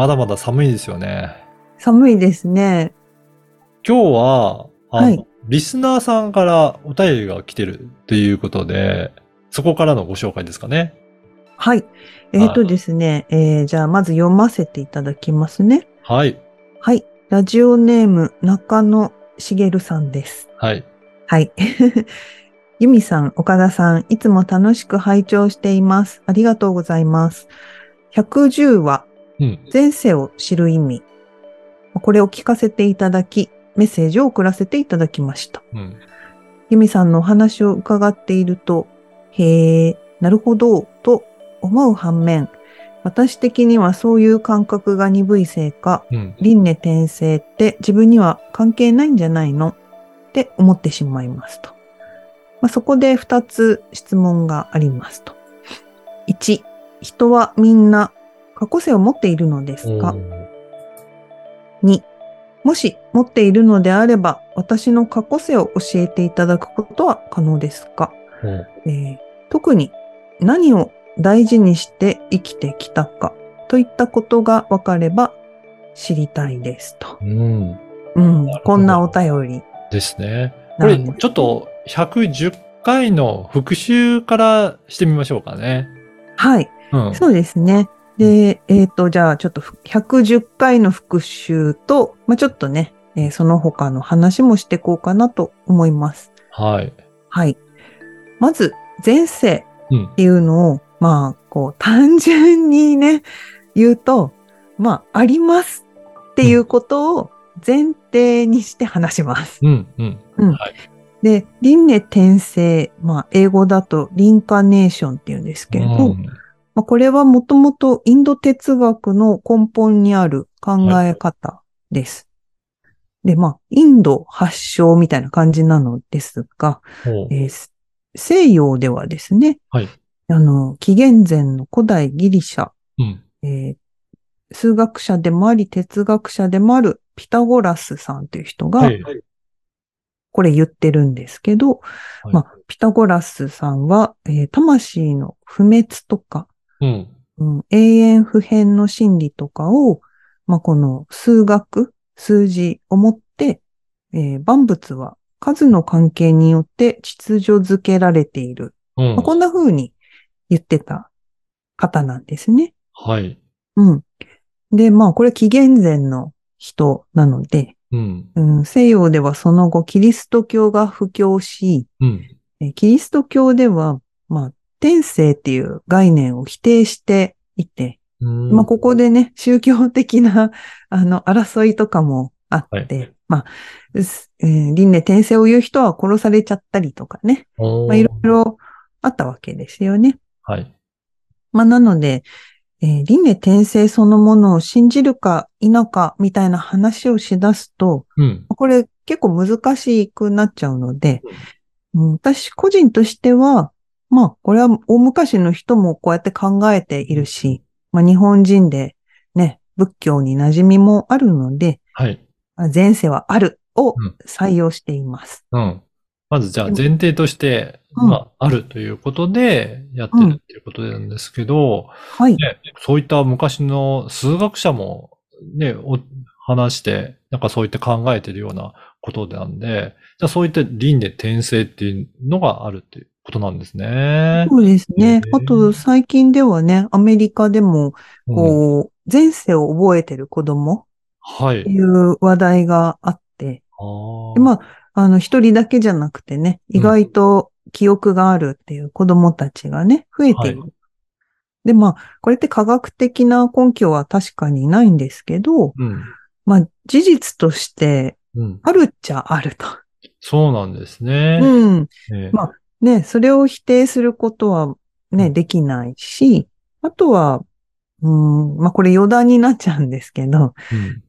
まだまだ寒いですよね。寒いですね今日は、あのはいリスナーさんからお便りが来てるということで、そこからのご紹介ですかね。はいえっ、とですね、えーじゃあまず読ませていただきますねはい。はいラジオネーム中野茂さんですはい。はい。ゆみさん、岡田さん、いつも楽しく拝聴しています。ありがとうございます。110話、うん。前世を知る意味。これを聞かせていただき、メッセージを送らせていただきました。うん。ゆみさんのお話を伺っていると、へえ、なるほど、と思う反面、私的にはそういう感覚が鈍いせいか、うん。輪廻転生って自分には関係ないんじゃないの？って思ってしまいますと。まあ、そこで2つ質問がありますと。1、人はみんな過去性を持っているのですか？おー ?2、もし持っているのであれば私の過去性を教えていただくことは可能ですか、おーえー特に何を大事にして生きてきたかといったことが分かれば知りたいですと。うん。うんこんなお便りですね。これ。ちょっと110回の復習からしてみましょうかね。はい、うん。そうですね。で、えっ、と、じゃあちょっと110回の復習と、まあ、ちょっとね、えーその他の話もしていこうかなと思います。はい。はい。まず、前世うんっ。ていうのを、まあ、こう、単純にね、言うと、まあ、ありますっていうことを前提にして話します。うん。うん。で、輪廻転生、まあ、英語だとリンカネーションっていうんですけれど、うんまあ、これはもともとインド哲学の根本にある考え方です。で、まあ、インド発祥みたいな感じなのですが、えー西洋ではですね、はいあの、紀元前の古代ギリシャ、うん。えー数学者でもあり哲学者でもあるピタゴラスさんという人が、はい。これ言ってるんですけど、はいまあ、ピタゴラスさんは、えー魂の不滅とか、うん。うん、永遠不変の真理とかを、まあ、この数学、数字をもって、えー万物は数の関係によって秩序づけられている。うんまあ、こんな風に言ってた方なんですね。はい。うん。で、まあ、これ紀元前の人なので、うん。うん、西洋ではその後キリスト教が布教し、うん。えーキリスト教では、まあ、天性っていう概念を否定していて、うんまあ、ここでね、宗教的な、あの、争いとかもあって、はまあ、輪廻転生を言う人は殺されちゃったりとかね、まあ、いろいろあったわけですよね。はい。まあ、なので、えー輪廻転生そのものを信じるか否かみたいな話をしだすと、うん。これ結構難しくなっちゃうので、うん私個人としては、まあ、これは大昔の人もこうやって考えているし、まあ、日本人でね、仏教に馴染みもあるので、はい。あ前世はあるをうん採用しています。うん。まずじゃあ前提として、うんまあ、あるということでやってるっていうことなんですけど、はい。ね、そういった昔の数学者もね、お話して、なんかそういった考えてるようなことなんで、じゃあそういった輪廻転生っていうのがあるっていうことなんですね。そうですね。あと、最近ではね、アメリカでも、うんこう、前世を覚えてる子供はいって。いう話題があって、あーでまあ、あの、一人だけじゃなくてね、意外と記憶があるっていう子供たちがね、増えている。はで、まあ、これって科学的な根拠は確かにないんですけど、うん。まあ、事実としてうん。あるっちゃあると。そうなんですね。うん。ええまあね、それを否定することはね、できないし、あとは、うん、まあこれ余談になっちゃうんですけど、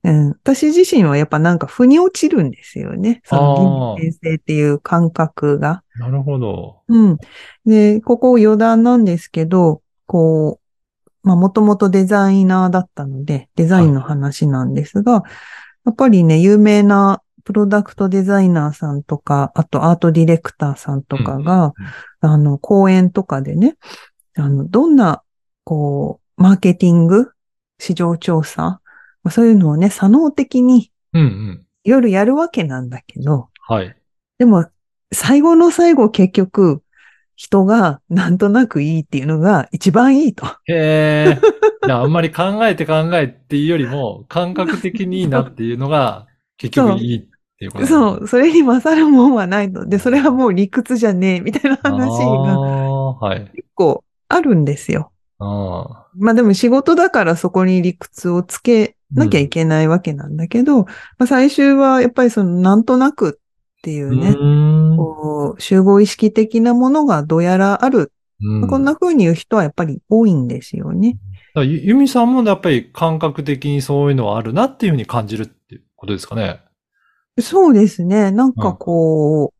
うん。うん、私自身はやっぱなんか腑に落ちるんですよね。そのあー倫理転生っていう感覚が。なるほど。うん。で、ここ余談なんですけど、こう、まあもともとデザイナーだったので、デザインの話なんですが、やっぱりね、有名なプロダクトデザイナーさんとか、あとアートディレクターさんとかが、あの、講演とかでね、あの、どんな、こう、マーケティング、市場調査、まあそういうのをね、作能的にうんうん。夜やるわけなんだけど、はい。でも、最後の最後結局、人がなんとなくいいっていうのが一番いいと。へえ。あんまり考えて考えっていうよりも、感覚的にいいなっていうのが、結局いいっていうことそう、それに勝るもんはないと。で、それはもう理屈じゃねえ、みたいなあ話が。結構あるんですよ。ああ。まあでも仕事だからそこに理屈をつけなきゃいけないわけなんだけど、まあ最終はやっぱりそのなんとなくっていうね、うんこう集合意識的なものがどうやらある。うんこんな風に言う人はやっぱり多いんですよね。だからゆゆみさんもやっぱり感覚的にそういうのはあるなっていうふうに感じるっていうことですかね。そうですね。なんかこ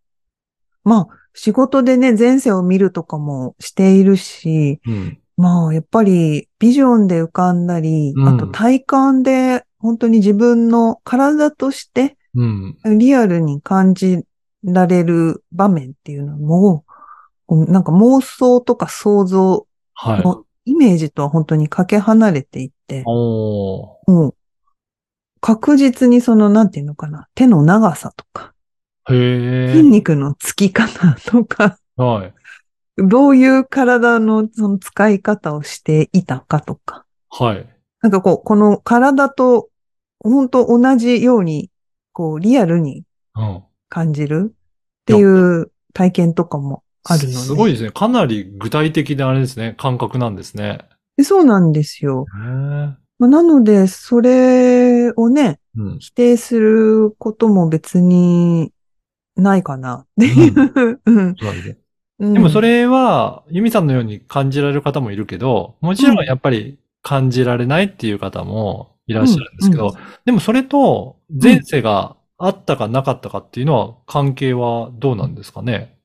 う、まあ仕事でね、前世を見るとかもしているし、うん。まあやっぱりビジョンで浮かんだり、うんあと体感で本当に自分の体としてうん。リアルに感じられる場面っていうのも、なんか妄想とか想像はい。のイメージとは本当にかけ離れていって、おーもう確実にその、なんていうのかな、手の長さとか、へ筋肉のつき方とか、え。はい。どういう体のその使い方をしていたかとか、はい。なんかこう、この体と本当同じように、こう、リアルにうん。感じるっていう体験とかもあるので。すごいですね。かなり具体的なあれですね。感覚なんですね。でそうなんですよ。まあ、なので、それをね、うん。否定することも別にないかな。っていう。うん。でもそれは、ユミさんのように感じられる方もいるけど、もちろんやっぱり感じられないっていう方もいらっしゃるんですけど、うん。でもそれと前世があったかなかったかっていうのは関係はどうなんですかね？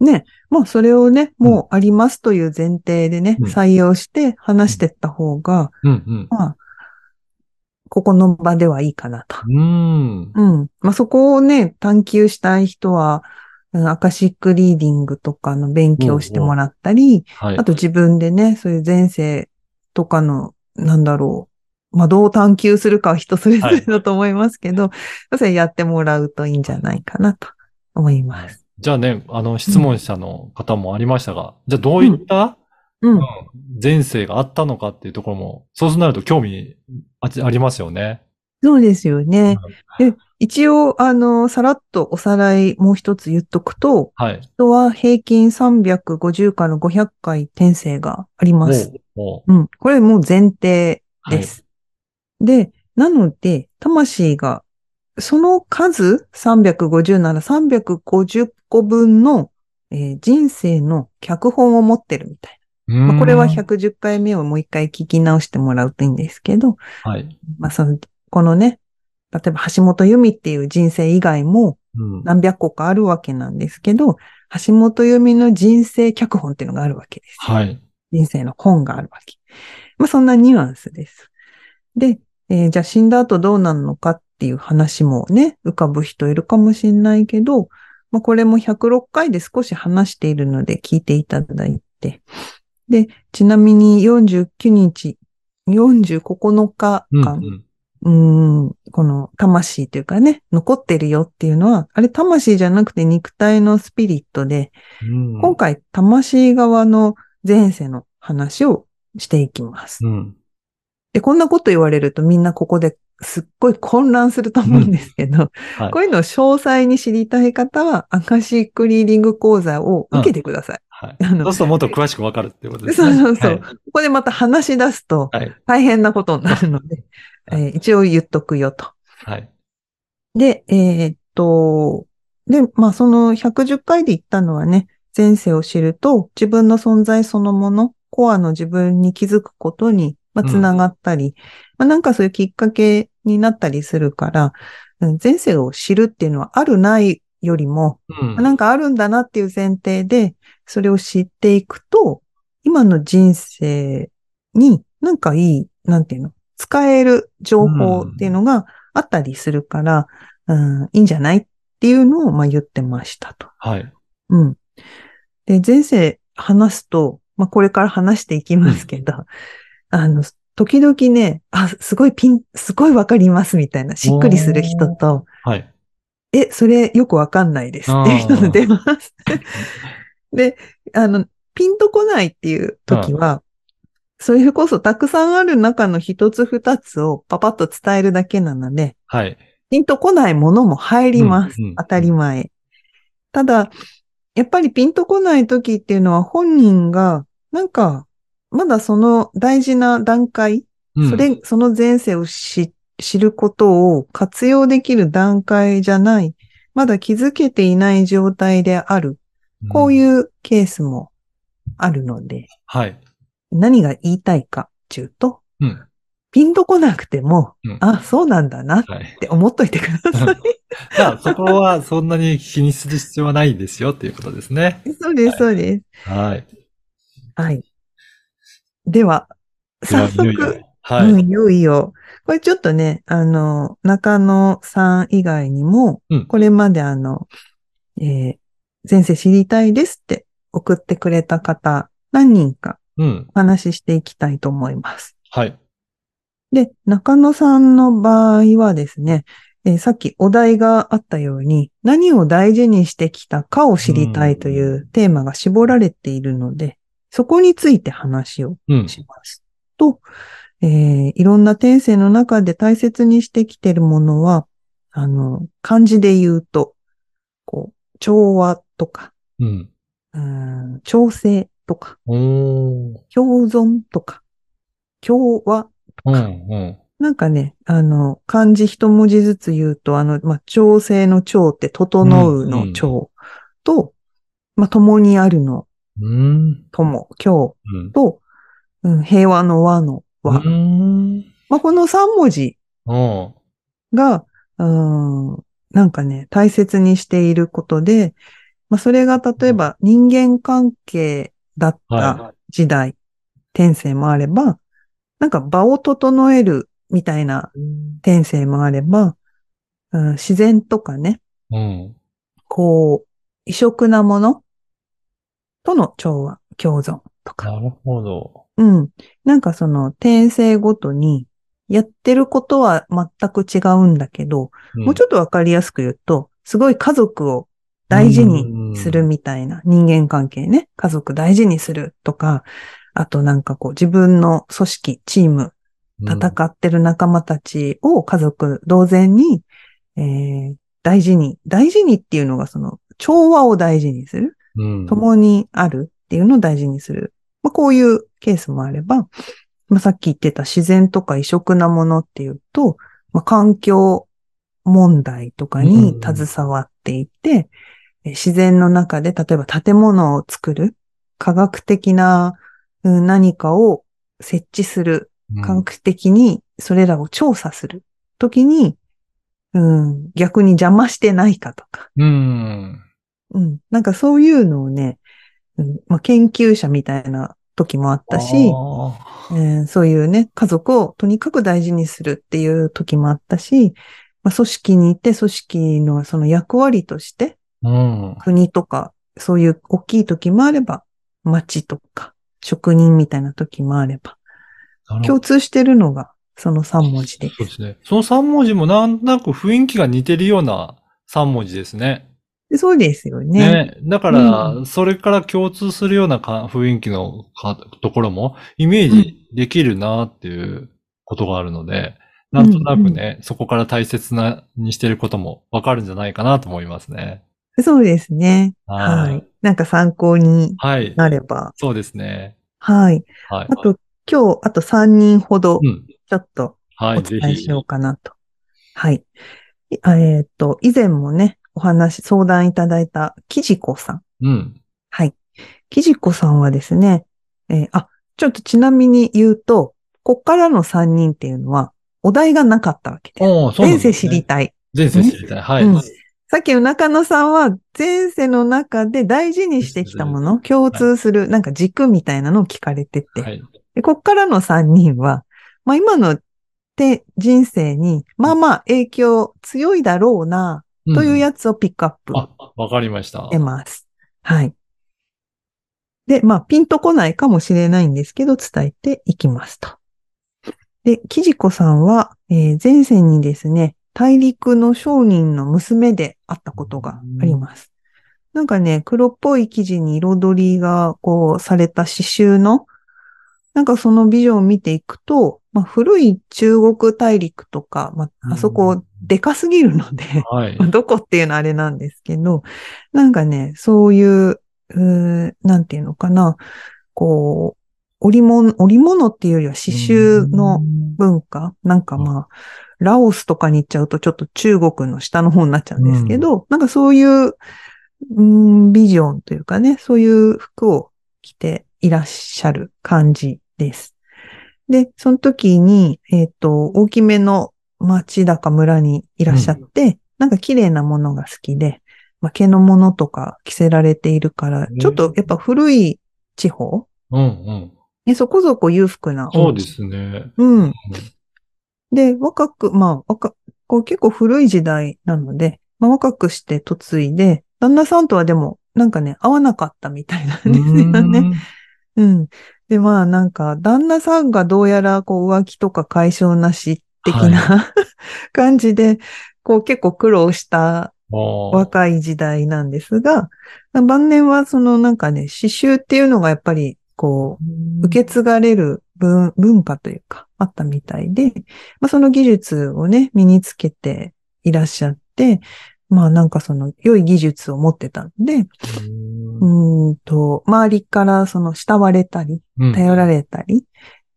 ね、もうそれをね、もうありますという前提でね、うん。採用して話していった方が、うん。まあ、ここの場ではいいかなと。うん。うーん。うん。まあ、そこをね、探求したい人は、うんアカシックリーディングとかの勉強をしてもらったり、はい。あと自分でね、そういう前世とかの、なんだろう、まあ、どう探求するかは人それぞれだと思いますけど、それやってもらうといいんじゃないかなと思います。じゃあね、あの、質問者の方もありましたが、じゃあどういった、うん。前世があったのかっていうところも、そうなると興味あありますよね。そうですよね。で一応、あの、さらっとおさらいもう一つ言っとくと、はい。人は平均350から500回転生があります。おうん。これもう前提です。で、なので、魂が、その数350なら350個分の、えー人生の脚本を持ってるみたいな。まあ、これはうーん110回目をもう一回聞き直してもらうといいんですけど、はい。まあ、その、このね、例えば橋本由美っていう人生以外もうん。何百個かあるわけなんですけど、橋本由美の人生脚本っていうのがあるわけです。はい。人生の本があるわけ。まあそんなニュアンスです。で、えーじゃあ死んだ後どうなるのかっていう話もね、浮かぶ人いるかもしれないけど、まあこれも106回で少し話しているので聞いていただいて。で、ちなみに49日、40、9日うん間、うーん、この魂というかね、残ってるよっていうのは、あれ魂じゃなくて肉体のスピリットで、うん。今回魂側の前世の話をしていきます。うん。で、こんなこと言われるとみんなここですっごい混乱すると思うんですけど、はいこういうのを詳細に知りたい方は、アカシックリーディング講座を受けてください。はい。そうするともっと詳しくわかるってことですそうね。そうそう。はいここでまた話し出すとはい。大変なことになるので、はいえー一応言っとくよと。はい。で、えーっと、で、まあその110回で言ったのはね、前世を知ると自分の存在そのもの、コアの自分に気づくことにまあ、つながったり、まあ、なんかそういうきっかけになったりするから、うん前世を知るっていうのはあるないよりも、うん。なんかあるんだなっていう前提で、それを知っていくと、今の人生になんかいい、なんていうの、使える情報っていうのがあったりするから、うん、いいんじゃないっていうのを、まあ、言ってましたと。はい。うん。で、前世話すと、まあ、これから話していきますけど、あの、時々ね、あ、すごいピン、すごいわかりますみたいな、しっくりする人と、はい。え、それよくわかんないですっていう人が出ます。で、あの、ピンとこないっていう時は、それこそたくさんある中の一つ二つをパパッと伝えるだけなので、はい。ピンとこないものも入ります。うんうん当たり前。ただ、やっぱりピンとこない時っていうのは本人が、なんか、まだその大事な段階、うんそれ、その前世を知知ることを活用できる段階じゃない、まだ気づけていない状態である。こううん。いうケースもあるので、はい。何が言いたいかっていうと、うん。ピンとこなくても、うんあ、そうなんだなっはい。て思っといてください。じゃあ、そこはそんなに気にする必要はないですよっていうことですね。そうです、そうです。はい。はい。では、早速、いよいよはい。うん、いよいよ。これちょっとね、あの、中野さん以外にも、うんこれまであの、えー前世知りたいですって送ってくれた方、何人かうん。お話ししていきたいと思います。はい。で、中野さんの場合はですね、えーさっきお題があったように、何を大事にしてきたかを知りたいというテーマが絞られているので、そこについて話をうん。します。と、えーいろんな転生の中で大切にしてきているものは、あの、漢字で言うと、こう、調和とか、うん。うーん調整とか。共存とか、共和うん。うん。なんかね、あの、漢字一文字ずつ言うと、あの、まあ、調整の調って、整うの調と、まあ、共にあるのうん。友、今うん日。と、うん、平和の和の和。うん。まあ、この三文字うん。が、うん、なんかね、大切にしていることで、まあ、それが例えば人間関係だったは時代、転生もあれば、なんか場を整えるみたいな転生もあれば、うん、自然とかね、うん。こう、異色なものとの調和、共存とか。なるほど。うん。なんかその転生ごとにやってることは全く違うんだけど、もうちょっとわかりやすく言うと、すごい家族を大事にするみたいな人間関係ね。家族大事にするとか、あとなんかこう自分の組織、チーム、戦ってる仲間たちを家族同然に、えー大事に、大事にっていうのがその調和を大事にする。うん。共にあるっていうのを大事にする。まあ、こういうケースもあれば、まあ、さっき言ってた自然とか異色なものっていうと、まあ、環境問題とかに携わっていて、え自然の中で例えば建物を作る、科学的なうん何かを設置する、うん科学的にそれらを調査するときに、うん、逆に邪魔してないかとか、うん。うん。なんかそういうのをね、うんまあ、研究者みたいな時もあったし、あえーそういうね、家族をとにかく大事にするっていう時もあったし、まあ、組織にいて組織のその役割としてーうん。国とかそういう大きい時もあれば、町とか職人みたいな時もあれば、共通してるのがその3文字ですそう。ですね。その3文字もなんとなく雰囲気が似てるような3文字ですね。でそうですよね。ね。だから、うそれから共通するようなか雰囲気のかところもイメージできるなっていうことがあるので、なんとなくね、そこから大切なにしてることもわかるんじゃないかなと思いますね。そうですね。はいはい。なんか参考にはい。なれば。そうですね。はい。はいあ。と、今日、あと3人ほどう、ん。ちょっとお伝えし。ようかなと。はい。いあえっ、と、以前もね、お話、相談いただいた、きじこさん。うん。はい。きじこさんはですね、えーあ、ちょっとちなみに言うと、こっからの3人っていうのは、お題がなかったわけです。おーそうですね知りたい。前世知りたい。はい。うんさっきの中野さんは、前世の中で大事にしてきたもの、共通する、なんか軸みたいなのを聞かれてて、はい。でこっからの3人は、まあ今のて人生に、まあまあ影響強いだろうな、というやつをピックアップあ、わかりました。ます。はい。で、まあ、ピンとこないかもしれないんですけど、伝えていきますと。で、キジコさんは、えー前世にですね、大陸の商人の娘であったことがあります。なんかね、黒っぽい生地に彩りが、こう、された刺繍の、なんかそのビジョンを見ていくと、まあ、古い中国大陸とか、まあ、あそこでかすぎるので、はいまあ。どこっていうのはあれなんですけど、なんかね、そういう、うーなんていうのかな、こう、織物、織物っていうよりは刺繍の文化、なんかまあ、ラオスとかに行っちゃうとちょっと中国の下の方になっちゃうんですけど、なんかそういう、うんビジョンというかね、そういう服を着ていらっしゃる感じです。で、その時に、えっ、と、大きめの町だか村にいらっしゃって、なんか綺麗なものが好きで、まあ、毛のものとか着せられているから、ちょっとやっぱ古い地方うんうん。ねそこそこ裕福な。そうですね。うん。で、若く、まあ、若、こう結構古い時代なので、まあ、若くして嫁いで、旦那さんとはでも、なんかね、合わなかったみたいなんですよね。うん。で、まあなんか、旦那さんがどうやらこう浮気とか解消なし的な、感じで、こう結構苦労した若若い時代なんですが、晩年はそのなんかね、刺繍っていうのがやっぱりこう、受け継がれる文文化というか、あったみたいで、まあその技術をね、身につけていらっしゃって、まあなんかその良い技術を持ってたんで、うーんと、周りからその慕われたり、頼られたり、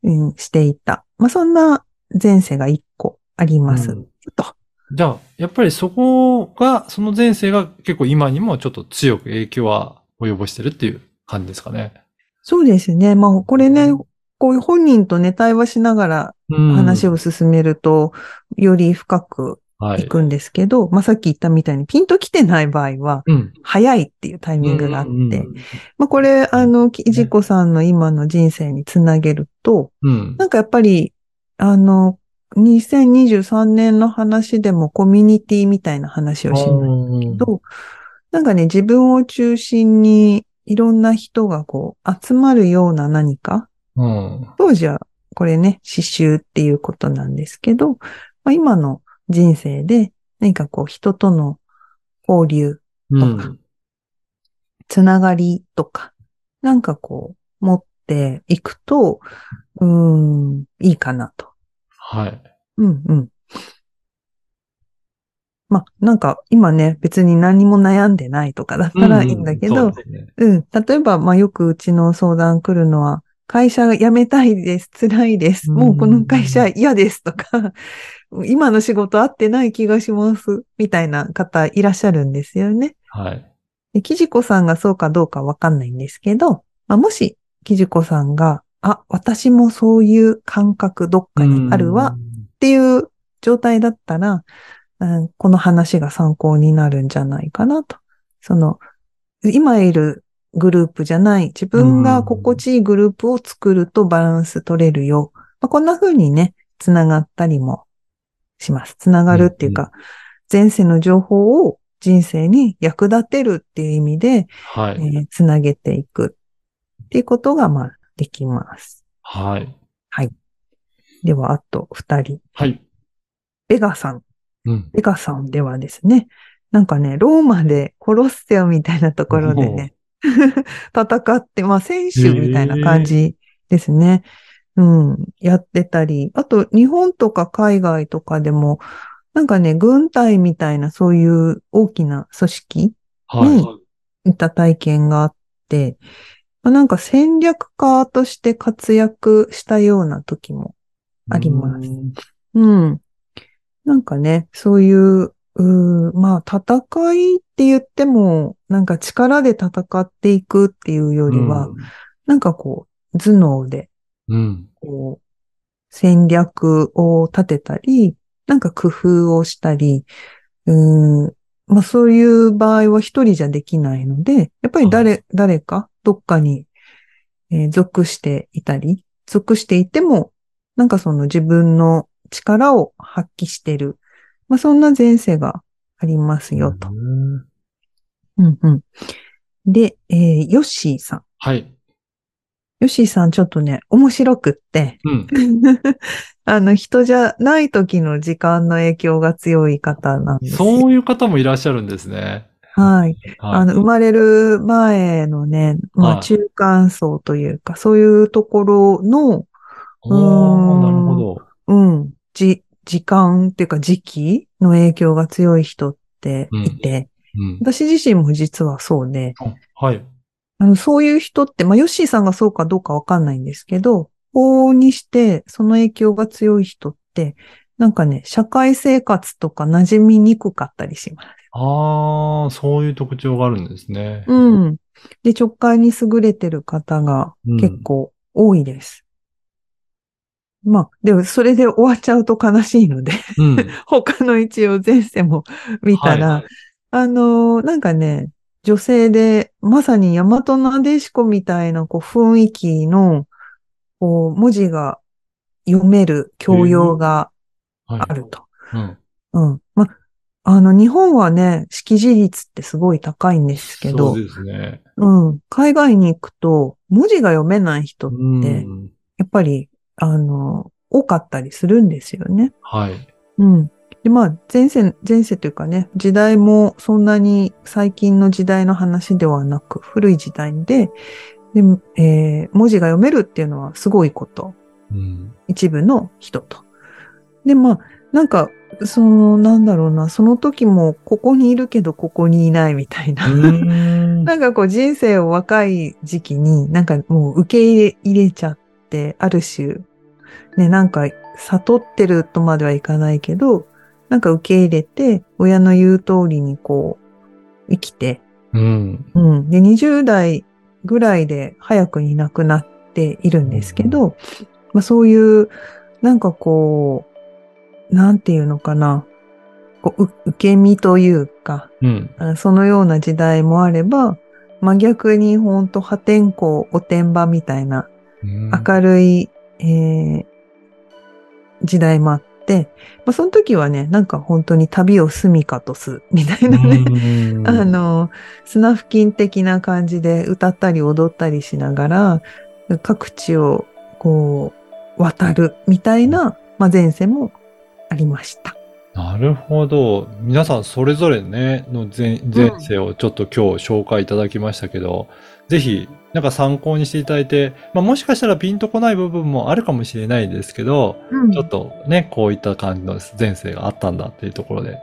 うん、していた。まあそんな前世が一個あります。うんと。じゃあ、やっぱりそこが、その前世が結構今にもちょっと強く影響は及ぼしてるっていう感じですかね。そうですね。まあこれね、こういう本人とね、対話しながら話を。を進めると、より深くはいい。くんですけど、まあさっき言ったみたいにピンと来てない場合は、うん。早いっていうタイミングがあって、うんうんまあこれ、あの、きじこさんの今の人生につなげると、うん。なんかやっぱり、あの、2023年の話でもコミュニティみたいな話をしましたけど、なんかね、自分を中心にいろんな人がこう集まるような何か、うん。当時はこれね、刺繍っていうことなんですけど、まあ、今の人生で何かこう人との交流、うん。つながりとか、なんかこう持っていくと、うーん、いいかなと。はい。うんうん。まあ、なんか今ね、別に何も悩んでないとかだったらいいんだけど、そうですねうん。例えば、まあよくうちの相談来るのは、会社辞めたいです。辛いです。もうこの会社嫌ですとか、今の仕事合ってない気がします。みたいな方いらっしゃるんですよね。はい。で、きじこさんがそうかどうかわかんないんですけど、まあ、もし、きじこさんが、あ、私もそういう感覚どっかにあるわっていう状態だったら、うんこの話が参考になるんじゃないかなと。その、今いるグループじゃない、自分が心地いいグループを作るとバランス取れるよ。まあ、こんな風にね、つながったりもします。つながるっていうか、前世の情報を人生に役立てるっていう意味で、はい。えーつなげていくっていうことが、まあ、できます。はい。では、あと二人。はい。ベガさん。うん。ベガさんではですね、なんかね、ローマでコロッセオみたいなところでね、戦って、まあ選手みたいな感じですね。うん、やってたり、あと日本とか海外とかでも、なんかね、軍隊みたいなそういう大きな組織はい。いた体験があって、まあなんか戦略家として活躍したような時もありますうんうん。なんかね、そういう、うーまあ、戦いって言っても、なんか力で戦っていくっていうよりは、なんかこう、頭脳で、うん。こ戦略を立てたり、なんか工夫をしたり、うん、まあそういう場合は一人じゃできないので、やっぱり誰、誰かどっかに、えー属していたり、属していても、なんかその自分の力を発揮してる。まあそんな前世がありますよと。うんうんうん。で、えーヨッシーさん。はい。ヨッシーさんちょっとね、面白くって、うん。あの、人じゃない時の時間の影響が強い方なんですよ。そういう方もいらっしゃるんですね。はい。あの、生まれる前のね、まあ、はい中間層というか、そういうところの、おー、なるほど。うん、じ、時間っていうか時期の影響が強い人っていて、うん。私自身も実はそうで、はい。あの、そういう人って、まあ、ヨッシーさんがそうかどうかわかんないんですけど、往々にして、その影響が強い人って、なんかね、社会生活とか馴染みにくかったりします。ああ、そういう特徴があるんですね。うん。で、直感に優れてる方が結構多いです。まあ、でもそれで終わっちゃうと悲しいので、うん。他の一応前世も見たら、はいあのーなんかね、女性で、まさに大和なでしこみたいなこう雰囲気の、こう、文字が読める教養がはい。あると。うん。うん。ま、あの、日本はね、識字率ってすごい高いんですけどそう、ですね。うん。海外に行くと、文字が読めない人って、うん。やっぱり、あの、多かったりするんですよね。はい。うん。で、まあ、前世、前世というかね、時代もそんなに最近の時代の話ではなく、古い時代で、でえー文字が読めるっていうのはすごいこと。うん。一部の人と。で、まあ、なんか、その、なんだろうな、その時もここにいるけどここにいないみたいな。うん なんかこう人生を若い時期になんかもう受け入れ入れちゃって、ある種、ね、なんか悟ってるとまではいかないけど、なんか受け入れて、親の言う通りにこう、生きて、うん。うん。で、20代ぐらいで早くに亡くなっているんですけど、まあそういう、なんかこう、なんていうのかな、こうう受け身というか、うん。あそのような時代もあれば、真逆に本当破天荒おてんばみたいなうん明るい、えー時代もあって、まあ、その時はね、なんか本当に旅を住みかとす、みたいなね、うんあの、砂付近的な感じで歌ったり踊ったりしながら、各地をこう、渡るみたいな、まあ、前世もありました。なるほど。皆さんそれぞれね、の前前世をちょっと今日紹介いただきましたけど、ぜひ、なんか参考にしていただいて、まあもしかしたらピンとこない部分もあるかもしれないですけど、うんちょっとね、こういった感じの前世があったんだっていうところで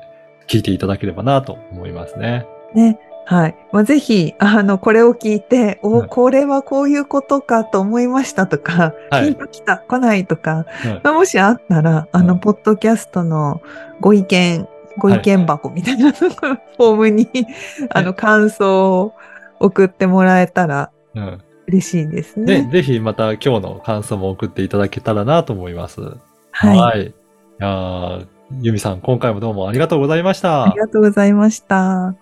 聞いていただければなと思いますね。ね。はい。まあ、ぜひ、あの、これを聞いて、お、はいこれはこういうことかと思いましたとか、はいヒント来た、来ないとか、はいまあ、もしあったら、あの、はいポッドキャストのご意見、ご意見箱みたいな、フォームに、あの、感想を送ってもらえたらうん。嬉しいですで、ね。ぜひまた今日の感想も送っていただけたらなと思います。はい。い。いやーゆみさん、今回もどうもありがとうございました。ありがとうございました。